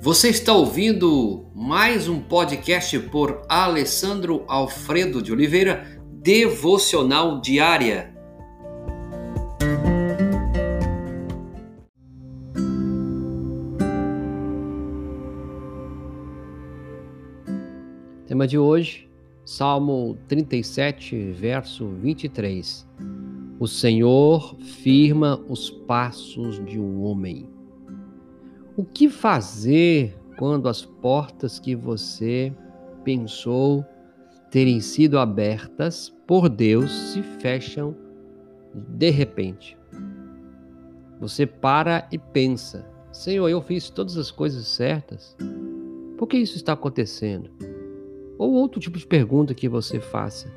Você está ouvindo mais um podcast por Alessandro Alfredo de Oliveira, Devocional Diária. Tema de hoje, Salmo 37, verso 23. O Senhor firma os passos de um homem. O que fazer quando as portas que você pensou terem sido abertas por Deus se fecham de repente? Você para e pensa: Senhor, eu fiz todas as coisas certas. Por que isso está acontecendo? Ou outro tipo de pergunta que você faça.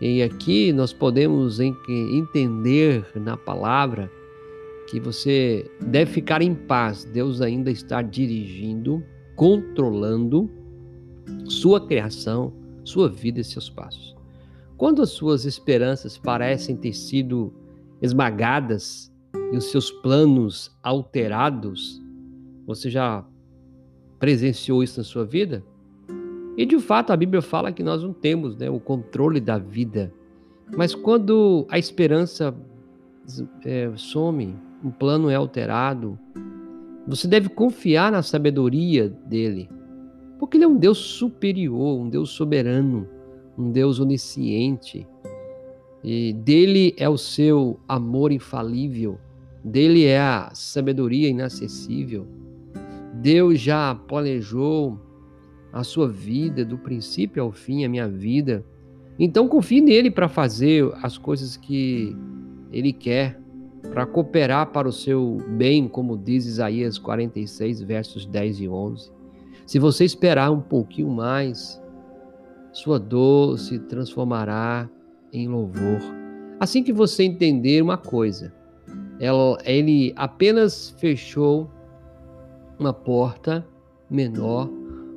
E aqui nós podemos entender na palavra que você deve ficar em paz. Deus ainda está dirigindo, controlando sua criação, sua vida e seus passos. Quando as suas esperanças parecem ter sido esmagadas e os seus planos alterados, você já presenciou isso na sua vida? E de fato a Bíblia fala que nós não temos né, o controle da vida. Mas quando a esperança é, some, um plano é alterado, você deve confiar na sabedoria dele, porque ele é um Deus superior, um Deus soberano, um Deus onisciente. E dele é o seu amor infalível, dele é a sabedoria inacessível. Deus já planejou a sua vida do princípio ao fim, a minha vida. Então confie nele para fazer as coisas que ele quer para cooperar para o seu bem, como diz Isaías 46, versos 10 e 11. Se você esperar um pouquinho mais, sua dor se transformará em louvor. Assim que você entender uma coisa, ele apenas fechou uma porta menor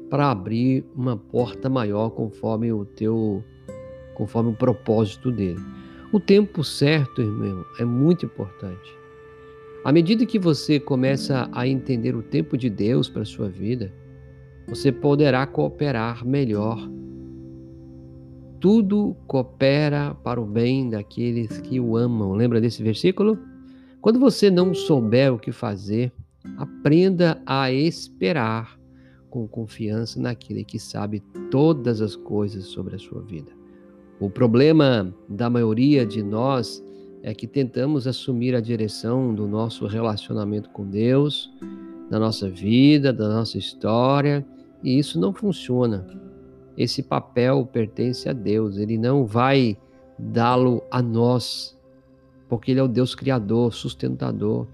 para abrir uma porta maior conforme o teu conforme o propósito dele. O tempo certo, irmão, é muito importante. À medida que você começa a entender o tempo de Deus para a sua vida, você poderá cooperar melhor. Tudo coopera para o bem daqueles que o amam. Lembra desse versículo? Quando você não souber o que fazer, aprenda a esperar com confiança naquele que sabe todas as coisas sobre a sua vida. O problema da maioria de nós é que tentamos assumir a direção do nosso relacionamento com Deus, da nossa vida, da nossa história, e isso não funciona. Esse papel pertence a Deus, ele não vai dá-lo a nós, porque ele é o Deus criador, sustentador.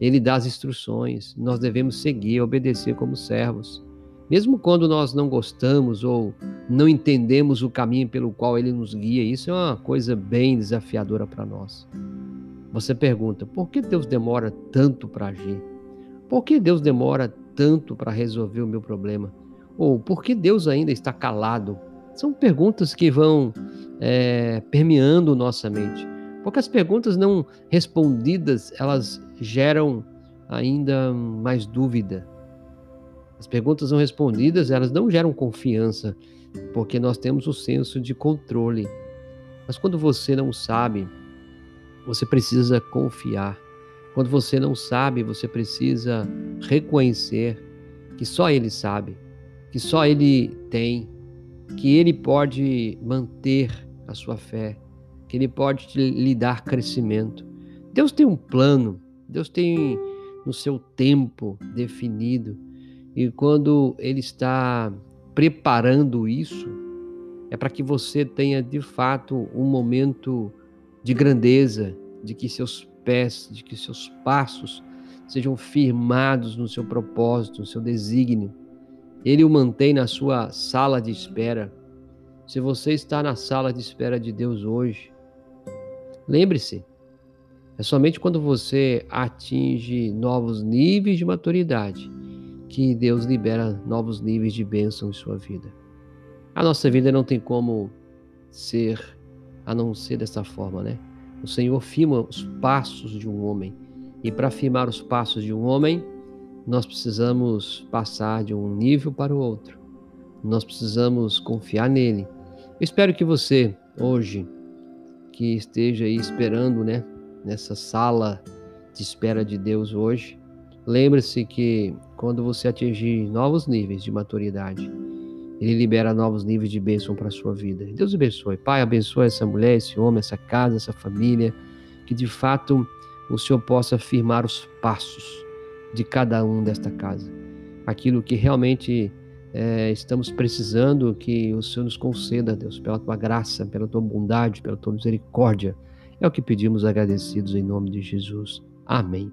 Ele dá as instruções, nós devemos seguir, obedecer como servos. Mesmo quando nós não gostamos ou não entendemos o caminho pelo qual ele nos guia, isso é uma coisa bem desafiadora para nós. Você pergunta: por que Deus demora tanto para agir? Por que Deus demora tanto para resolver o meu problema? Ou por que Deus ainda está calado? São perguntas que vão é, permeando nossa mente. Porque as perguntas não respondidas, elas geram ainda mais dúvida, as perguntas não respondidas, elas não geram confiança, porque nós temos o senso de controle. Mas quando você não sabe, você precisa confiar. Quando você não sabe, você precisa reconhecer que só Ele sabe, que só Ele tem, que Ele pode manter a sua fé, que Ele pode te, lhe dar crescimento. Deus tem um plano, Deus tem no seu tempo definido. E quando ele está preparando isso, é para que você tenha de fato um momento de grandeza, de que seus pés, de que seus passos sejam firmados no seu propósito, no seu desígnio. Ele o mantém na sua sala de espera. Se você está na sala de espera de Deus hoje, lembre-se, é somente quando você atinge novos níveis de maturidade que Deus libera novos níveis de bênção em sua vida. A nossa vida não tem como ser a não ser dessa forma, né? O Senhor firma os passos de um homem. E para firmar os passos de um homem, nós precisamos passar de um nível para o outro. Nós precisamos confiar nele. Eu espero que você, hoje, que esteja aí esperando, né, nessa sala de espera de Deus hoje, lembre-se que quando você atingir novos níveis de maturidade, ele libera novos níveis de bênção para a sua vida. Deus abençoe. Pai, abençoe essa mulher, esse homem, essa casa, essa família, que de fato o Senhor possa firmar os passos de cada um desta casa. Aquilo que realmente é, estamos precisando, que o Senhor nos conceda, Deus, pela tua graça, pela tua bondade, pela tua misericórdia. É o que pedimos agradecidos em nome de Jesus. Amém.